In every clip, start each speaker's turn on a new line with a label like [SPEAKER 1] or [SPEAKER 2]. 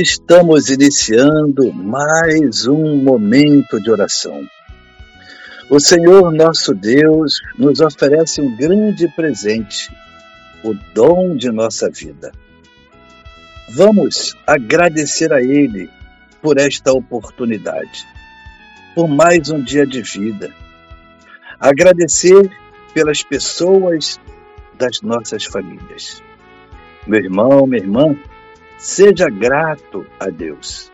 [SPEAKER 1] Estamos iniciando mais um momento de oração. O Senhor nosso Deus nos oferece um grande presente, o dom de nossa vida. Vamos agradecer a Ele por esta oportunidade, por mais um dia de vida. Agradecer pelas pessoas das nossas famílias. Meu irmão, minha irmã, Seja grato a Deus.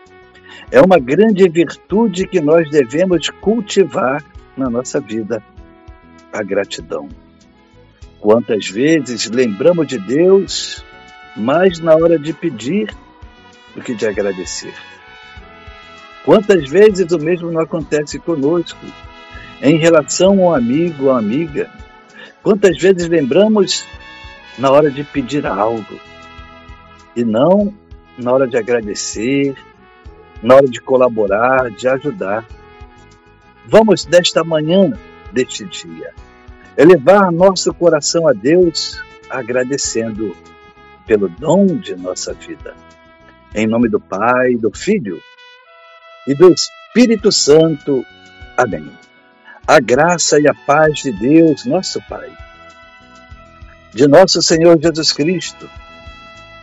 [SPEAKER 1] É uma grande virtude que nós devemos cultivar na nossa vida, a gratidão. Quantas vezes lembramos de Deus mais na hora de pedir do que de agradecer? Quantas vezes o mesmo não acontece conosco em relação a um amigo ou amiga? Quantas vezes lembramos na hora de pedir algo e não na hora de agradecer, na hora de colaborar, de ajudar. Vamos, desta manhã, deste dia, elevar nosso coração a Deus, agradecendo pelo dom de nossa vida. Em nome do Pai, do Filho e do Espírito Santo. Amém. A graça e a paz de Deus, nosso Pai, de nosso Senhor Jesus Cristo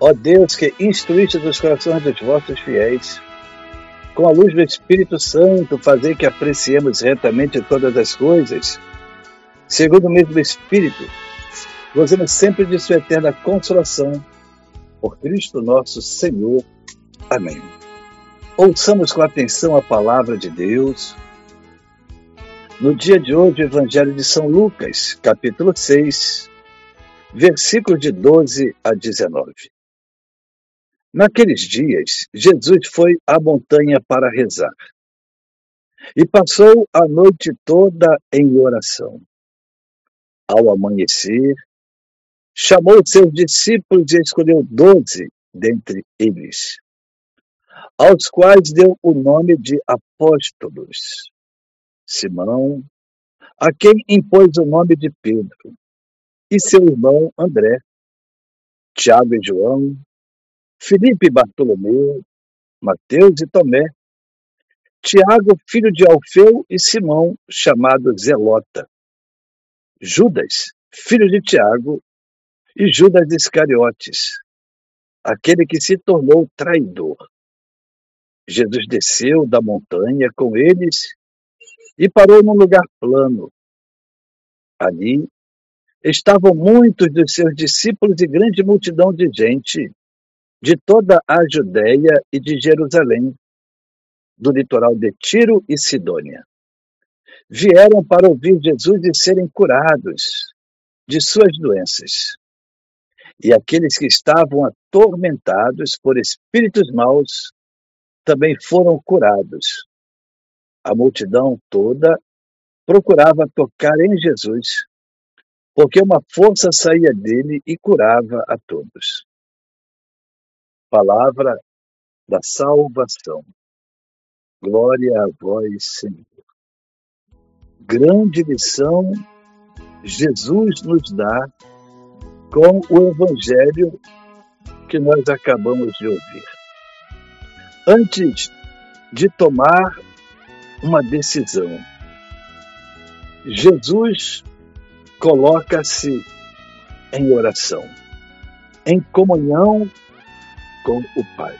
[SPEAKER 1] Ó Deus, que instruíste os corações dos vossos fiéis, com a luz do Espírito Santo, fazer que apreciemos retamente todas as coisas, segundo o mesmo Espírito, gozemos sempre de sua eterna consolação. Por Cristo nosso Senhor. Amém. Ouçamos com atenção a palavra de Deus. No dia de hoje, o Evangelho de São Lucas, capítulo 6, versículos de 12 a 19. Naqueles dias, Jesus foi à montanha para rezar e passou a noite toda em oração. Ao amanhecer, chamou seus discípulos e escolheu doze dentre eles, aos quais deu o nome de apóstolos. Simão, a quem impôs o nome de Pedro, e seu irmão André, Tiago e João, Felipe Bartolomeu, Mateus e Tomé, Tiago, filho de Alfeu, e Simão, chamado Zelota, Judas, filho de Tiago, e Judas Iscariotes, aquele que se tornou traidor. Jesus desceu da montanha com eles e parou num lugar plano. Ali estavam muitos dos seus discípulos e grande multidão de gente de toda a Judéia e de Jerusalém, do litoral de Tiro e Sidônia. Vieram para ouvir Jesus e serem curados de suas doenças. E aqueles que estavam atormentados por espíritos maus também foram curados. A multidão toda procurava tocar em Jesus, porque uma força saía dele e curava a todos palavra da salvação. Glória a vós, Senhor. Grande lição Jesus nos dá com o Evangelho que nós acabamos de ouvir. Antes de tomar uma decisão, Jesus coloca-se em oração, em comunhão com o Pai.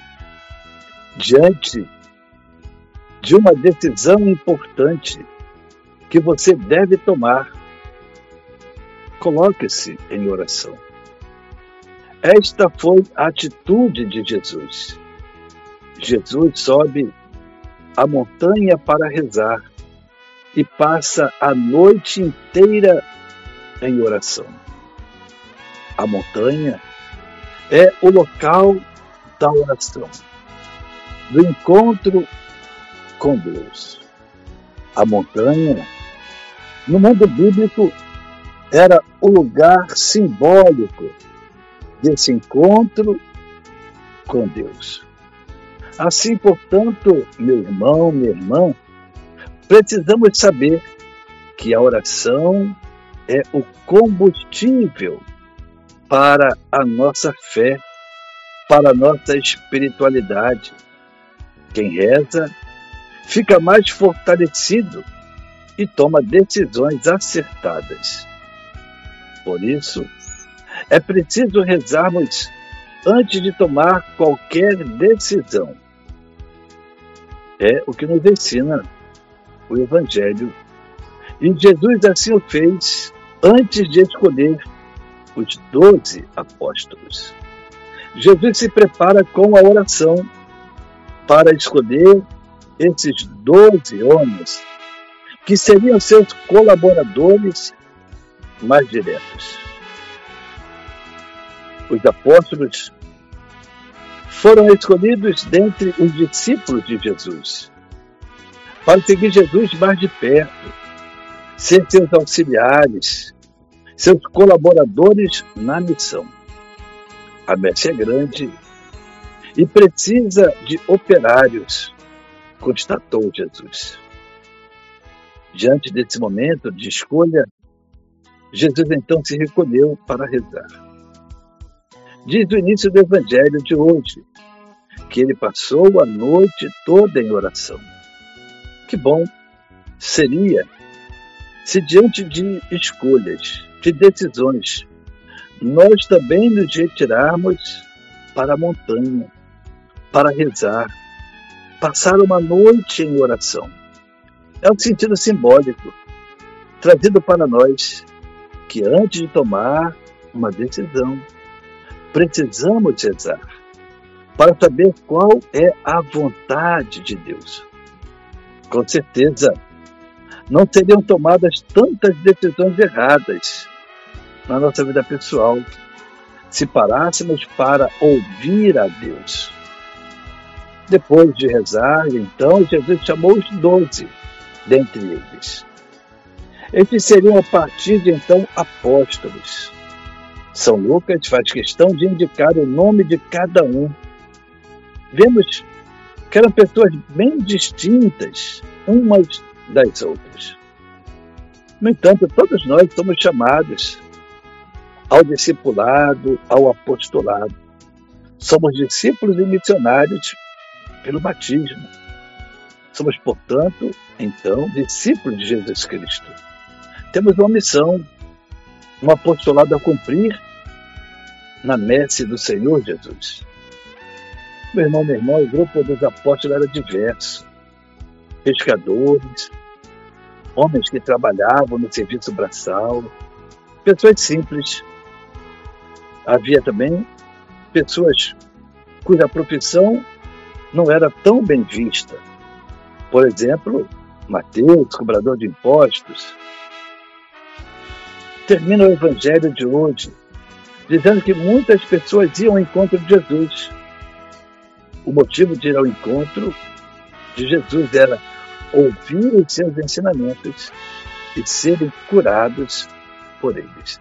[SPEAKER 1] Diante de uma decisão importante que você deve tomar. Coloque-se em oração. Esta foi a atitude de Jesus. Jesus sobe a montanha para rezar e passa a noite inteira em oração. A montanha é o local da oração, do encontro com Deus. A montanha, no mundo bíblico, era o lugar simbólico desse encontro com Deus. Assim, portanto, meu irmão, minha irmã, precisamos saber que a oração é o combustível para a nossa fé, para nossa espiritualidade. Quem reza fica mais fortalecido e toma decisões acertadas. Por isso, é preciso rezarmos antes de tomar qualquer decisão. É o que nos ensina o Evangelho. E Jesus assim o fez antes de escolher os doze apóstolos. Jesus se prepara com a oração para escolher esses doze homens que seriam seus colaboradores mais diretos. Os apóstolos foram escolhidos dentre os discípulos de Jesus para seguir Jesus mais de perto, ser seus auxiliares, seus colaboradores na missão. A messe é grande e precisa de operários, constatou Jesus. Diante desse momento de escolha, Jesus então se recolheu para rezar. Diz o início do Evangelho de hoje que ele passou a noite toda em oração. Que bom seria se, diante de escolhas, de decisões, nós também nos retirarmos para a montanha, para rezar, passar uma noite em oração. É um sentido simbólico, trazido para nós, que antes de tomar uma decisão, precisamos rezar para saber qual é a vontade de Deus. Com certeza, não seriam tomadas tantas decisões erradas na nossa vida pessoal se parássemos para ouvir a Deus. Depois de rezar, então, Jesus chamou os doze dentre eles. Estes seriam a partir de então apóstolos. São Lucas faz questão de indicar o nome de cada um. Vemos que eram pessoas bem distintas umas das outras. No entanto, todos nós somos chamados ao discipulado, ao apostolado. Somos discípulos e missionários pelo batismo. Somos, portanto, então, discípulos de Jesus Cristo. Temos uma missão, um apostolado a cumprir na messe do Senhor Jesus. Meu irmão, meu irmão, o grupo dos apóstolos era diverso. Pescadores, homens que trabalhavam no serviço braçal, pessoas simples. Havia também pessoas cuja profissão não era tão bem vista. Por exemplo, Mateus, cobrador de impostos. Termina o evangelho de hoje dizendo que muitas pessoas iam ao encontro de Jesus o motivo de ir ao encontro de Jesus era ouvir os seus ensinamentos e serem curados por eles.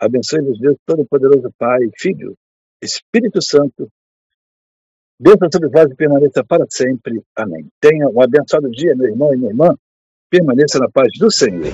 [SPEAKER 1] Abençoe-vos Deus Todo-Poderoso, Pai, Filho, Espírito Santo, Bênção sobre vós e permaneça para sempre. Amém. Tenha um abençoado dia, meu irmão e minha irmã. Permaneça na paz do Senhor.